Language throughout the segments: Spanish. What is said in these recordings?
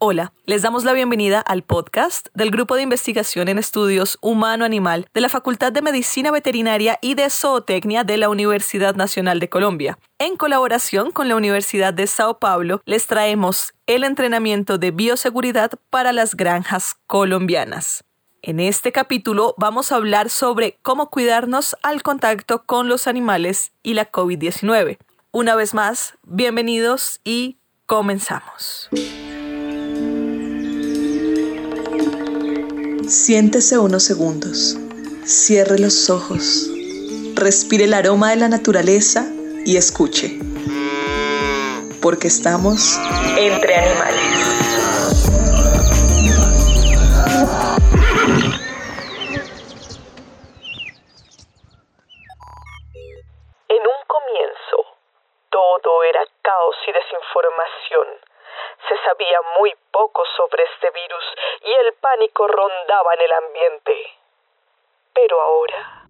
Hola, les damos la bienvenida al podcast del Grupo de Investigación en Estudios Humano-Animal de la Facultad de Medicina Veterinaria y de Zootecnia de la Universidad Nacional de Colombia. En colaboración con la Universidad de Sao Paulo, les traemos el entrenamiento de bioseguridad para las granjas colombianas. En este capítulo vamos a hablar sobre cómo cuidarnos al contacto con los animales y la COVID-19. Una vez más, bienvenidos y comenzamos. Siéntese unos segundos, cierre los ojos, respire el aroma de la naturaleza y escuche, porque estamos entre animales. Sabía muy poco sobre este virus y el pánico rondaba en el ambiente. Pero ahora...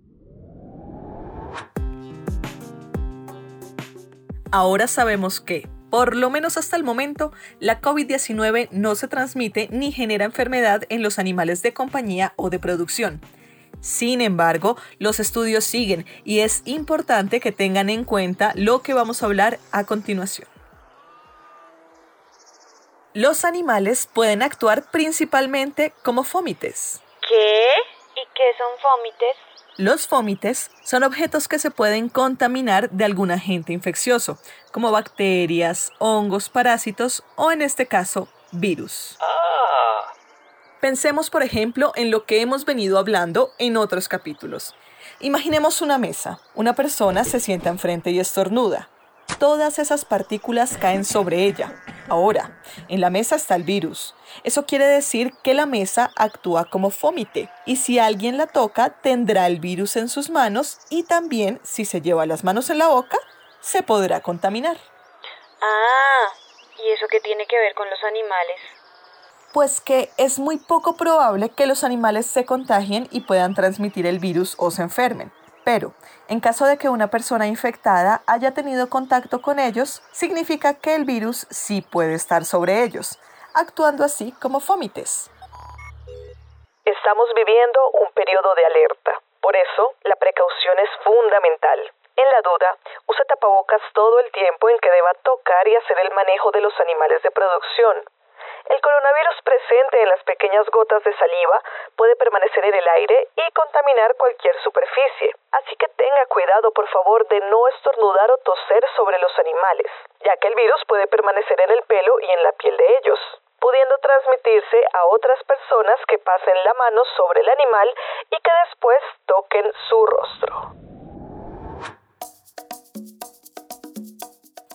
Ahora sabemos que, por lo menos hasta el momento, la COVID-19 no se transmite ni genera enfermedad en los animales de compañía o de producción. Sin embargo, los estudios siguen y es importante que tengan en cuenta lo que vamos a hablar a continuación. Los animales pueden actuar principalmente como fómites. ¿Qué? ¿Y qué son fómites? Los fómites son objetos que se pueden contaminar de algún agente infeccioso, como bacterias, hongos, parásitos o en este caso, virus. Ah. Pensemos, por ejemplo, en lo que hemos venido hablando en otros capítulos. Imaginemos una mesa. Una persona se sienta enfrente y estornuda todas esas partículas caen sobre ella. Ahora, en la mesa está el virus. Eso quiere decir que la mesa actúa como fómite y si alguien la toca tendrá el virus en sus manos y también si se lleva las manos en la boca se podrá contaminar. Ah, ¿y eso qué tiene que ver con los animales? Pues que es muy poco probable que los animales se contagien y puedan transmitir el virus o se enfermen. Pero, en caso de que una persona infectada haya tenido contacto con ellos, significa que el virus sí puede estar sobre ellos, actuando así como fómites. Estamos viviendo un periodo de alerta. Por eso, la precaución es fundamental. En la duda, use tapabocas todo el tiempo en que deba tocar y hacer el manejo de los animales de producción. El coronavirus presente en las pequeñas gotas de saliva puede permanecer en el aire y contaminar cualquier superficie. Así que tenga cuidado, por favor, de no estornudar o toser sobre los animales, ya que el virus puede permanecer en el pelo y en la piel de ellos pudiendo transmitirse a otras personas que pasen la mano sobre el animal y que después toquen su rostro.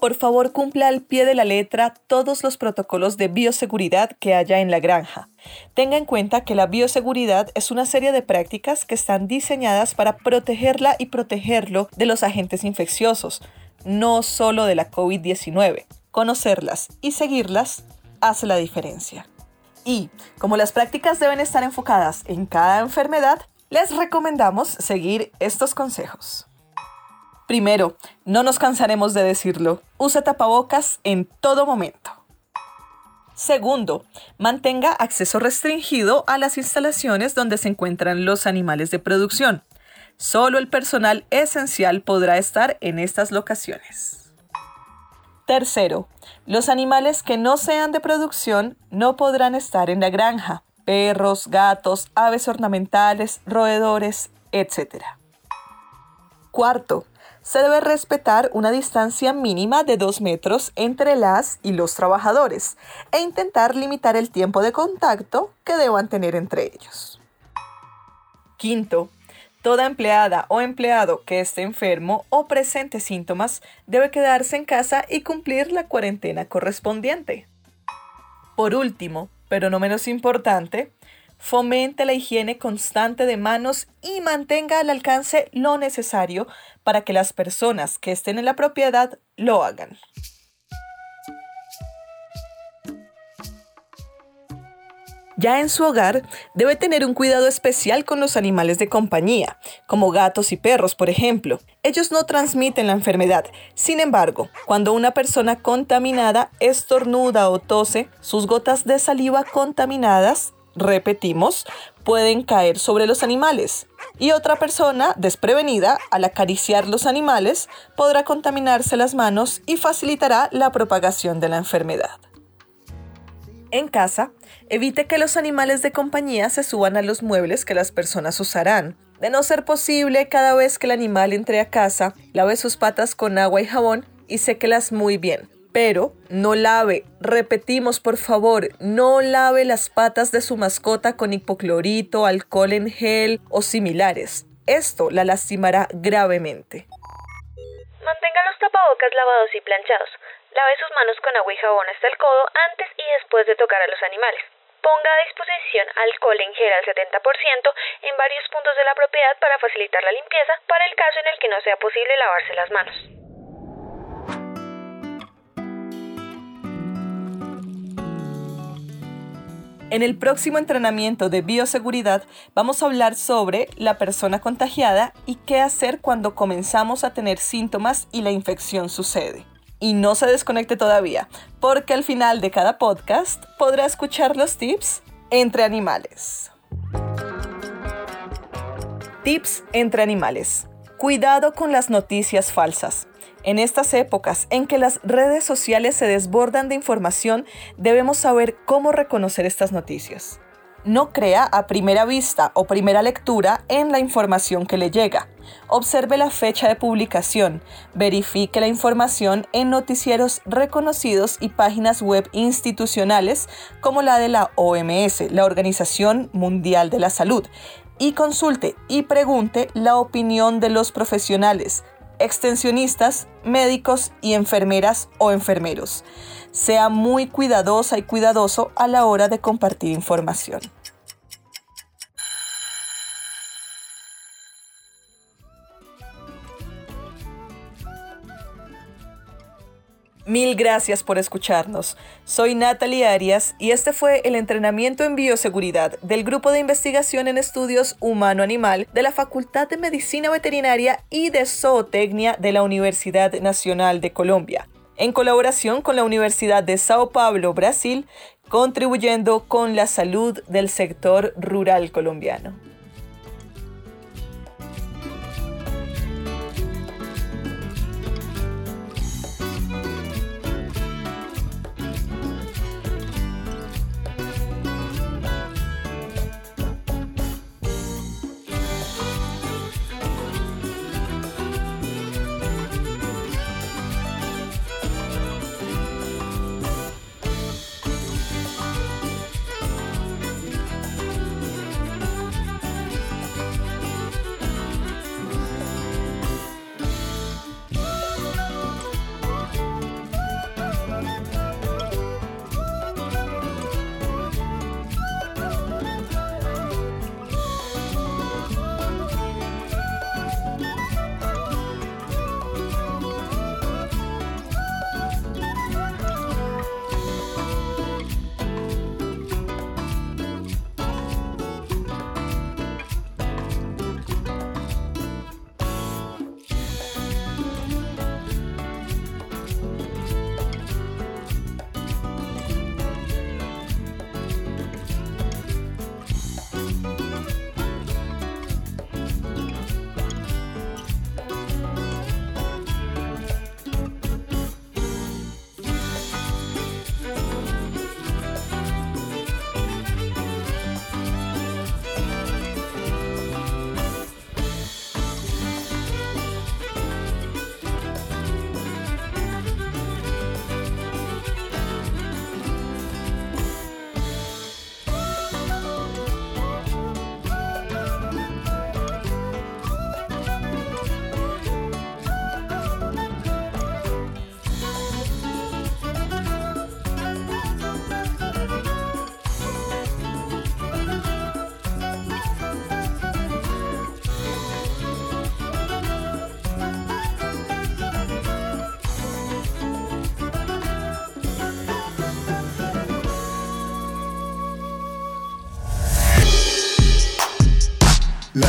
Por favor cumpla al pie de la letra todos los protocolos de bioseguridad que haya en la granja. Tenga en cuenta que la bioseguridad es una serie de prácticas que están diseñadas para protegerla y protegerlo de los agentes infecciosos, no solo de la COVID-19. Conocerlas y seguirlas hace la diferencia. Y, como las prácticas deben estar enfocadas en cada enfermedad, les recomendamos seguir estos consejos. Primero, no nos cansaremos de decirlo, use tapabocas en todo momento. Segundo, mantenga acceso restringido a las instalaciones donde se encuentran los animales de producción. Solo el personal esencial podrá estar en estas locaciones. Tercero, los animales que no sean de producción no podrán estar en la granja. Perros, gatos, aves ornamentales, roedores, etc. Cuarto, se debe respetar una distancia mínima de 2 metros entre las y los trabajadores e intentar limitar el tiempo de contacto que deban tener entre ellos. Quinto, toda empleada o empleado que esté enfermo o presente síntomas debe quedarse en casa y cumplir la cuarentena correspondiente. Por último, pero no menos importante, fomente la higiene constante de manos y mantenga al alcance lo necesario para que las personas que estén en la propiedad lo hagan. Ya en su hogar debe tener un cuidado especial con los animales de compañía, como gatos y perros, por ejemplo. Ellos no transmiten la enfermedad. Sin embargo, cuando una persona contaminada estornuda o tose, sus gotas de saliva contaminadas, repetimos, pueden caer sobre los animales. Y otra persona desprevenida, al acariciar los animales, podrá contaminarse las manos y facilitará la propagación de la enfermedad. En casa, evite que los animales de compañía se suban a los muebles que las personas usarán. De no ser posible, cada vez que el animal entre a casa, lave sus patas con agua y jabón y séquelas muy bien. Pero no lave, repetimos por favor, no lave las patas de su mascota con hipoclorito, alcohol en gel o similares. Esto la lastimará gravemente. Mantenga los tapabocas lavados y planchados. Lave sus manos con agua y jabón hasta el codo antes y después de tocar a los animales. Ponga a disposición alcohol en gel al 70% en varios puntos de la propiedad para facilitar la limpieza para el caso en el que no sea posible lavarse las manos. En el próximo entrenamiento de bioseguridad vamos a hablar sobre la persona contagiada y qué hacer cuando comenzamos a tener síntomas y la infección sucede. Y no se desconecte todavía, porque al final de cada podcast podrá escuchar los tips entre animales. Tips entre animales. Cuidado con las noticias falsas. En estas épocas en que las redes sociales se desbordan de información, debemos saber cómo reconocer estas noticias. No crea a primera vista o primera lectura en la información que le llega. Observe la fecha de publicación, verifique la información en noticieros reconocidos y páginas web institucionales como la de la OMS, la Organización Mundial de la Salud, y consulte y pregunte la opinión de los profesionales, extensionistas, médicos y enfermeras o enfermeros. Sea muy cuidadosa y cuidadoso a la hora de compartir información. Mil gracias por escucharnos. Soy Natalie Arias y este fue el entrenamiento en bioseguridad del Grupo de Investigación en Estudios Humano-Animal de la Facultad de Medicina Veterinaria y de Zootecnia de la Universidad Nacional de Colombia, en colaboración con la Universidad de Sao Paulo, Brasil, contribuyendo con la salud del sector rural colombiano.